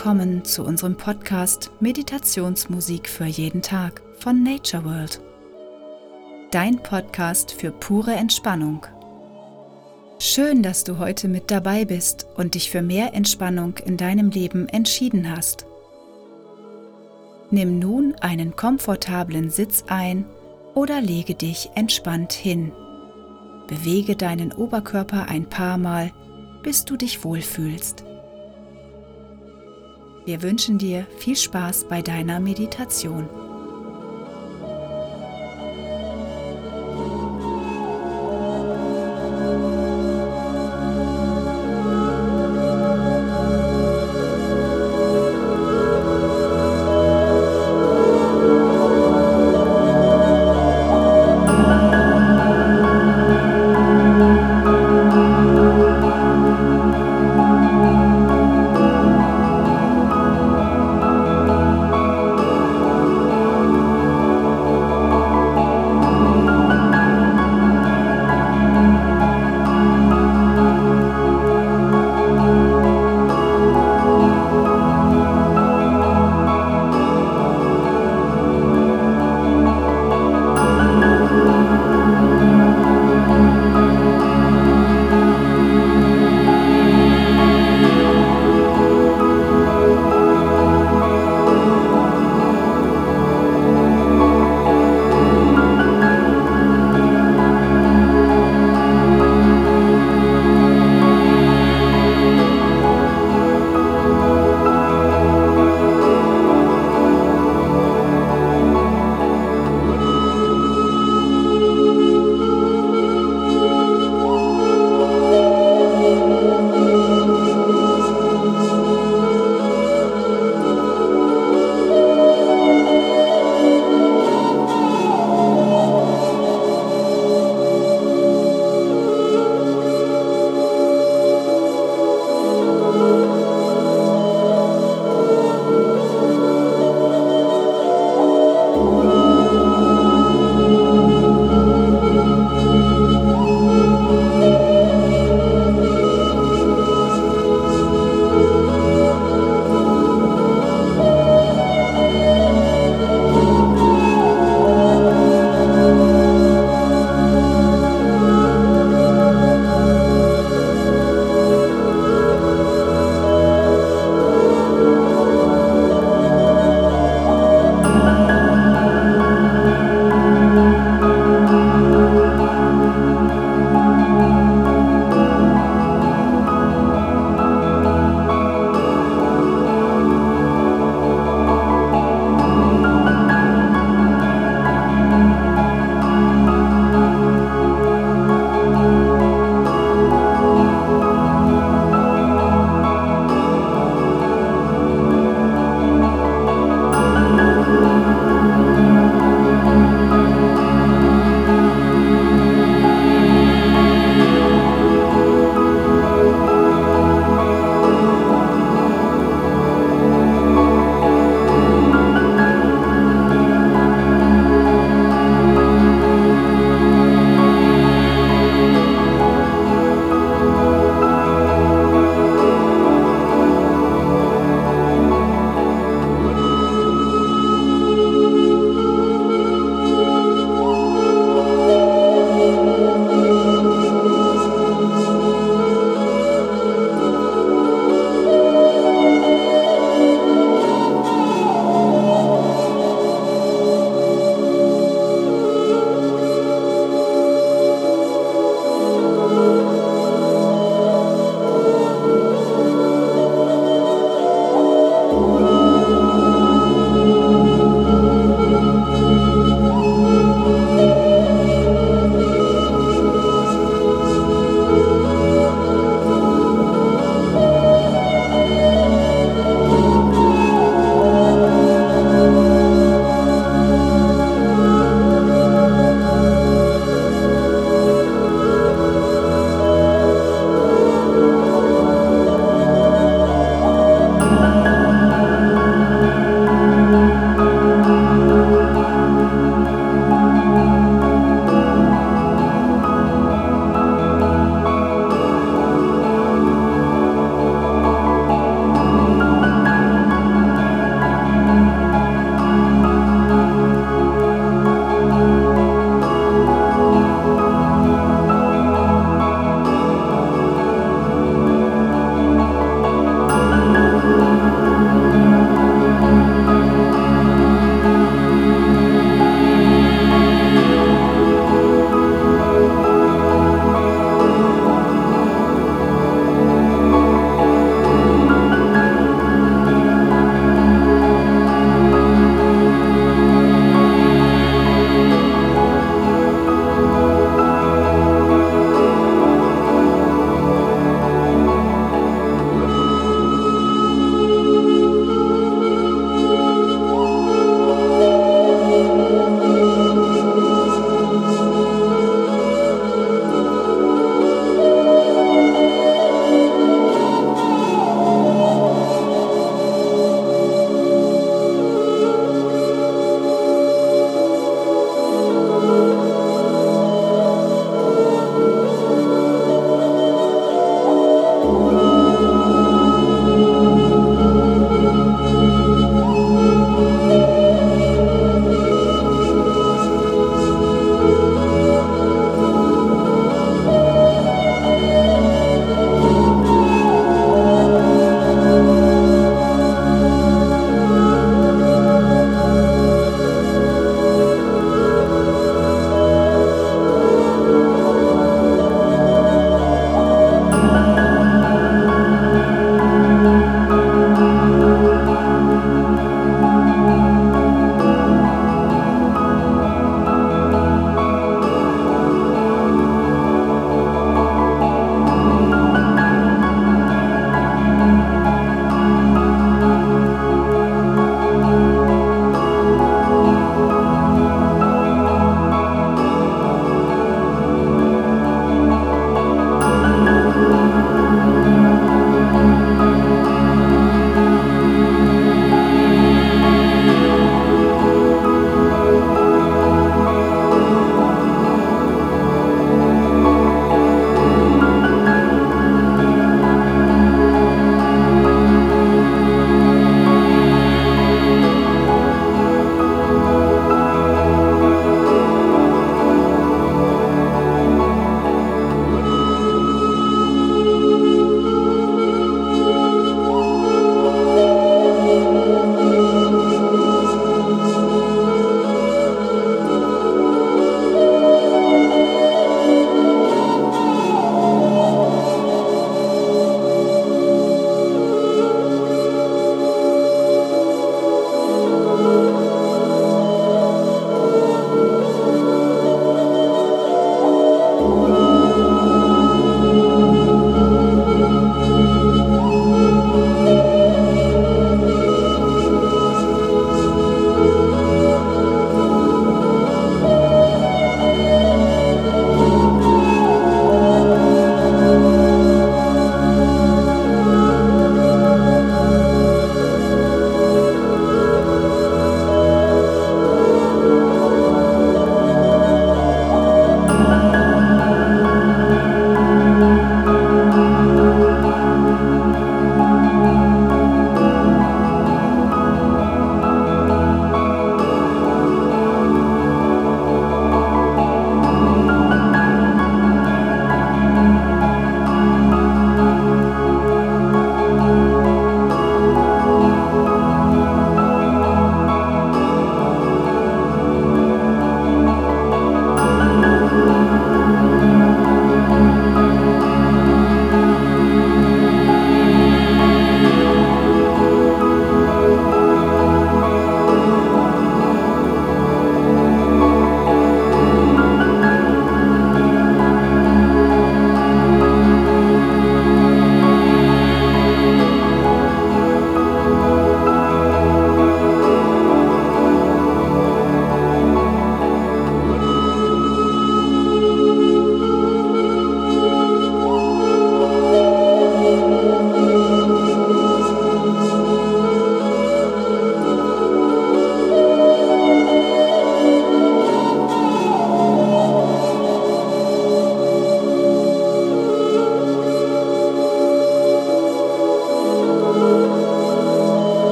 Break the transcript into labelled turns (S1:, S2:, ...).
S1: willkommen zu unserem Podcast Meditationsmusik für jeden Tag von Nature World. Dein Podcast für pure Entspannung. Schön, dass du heute mit dabei bist und dich für mehr Entspannung in deinem Leben entschieden hast. Nimm nun einen komfortablen Sitz ein oder lege dich entspannt hin. Bewege deinen Oberkörper ein paar Mal, bis du dich wohlfühlst. Wir wünschen dir viel Spaß bei deiner Meditation.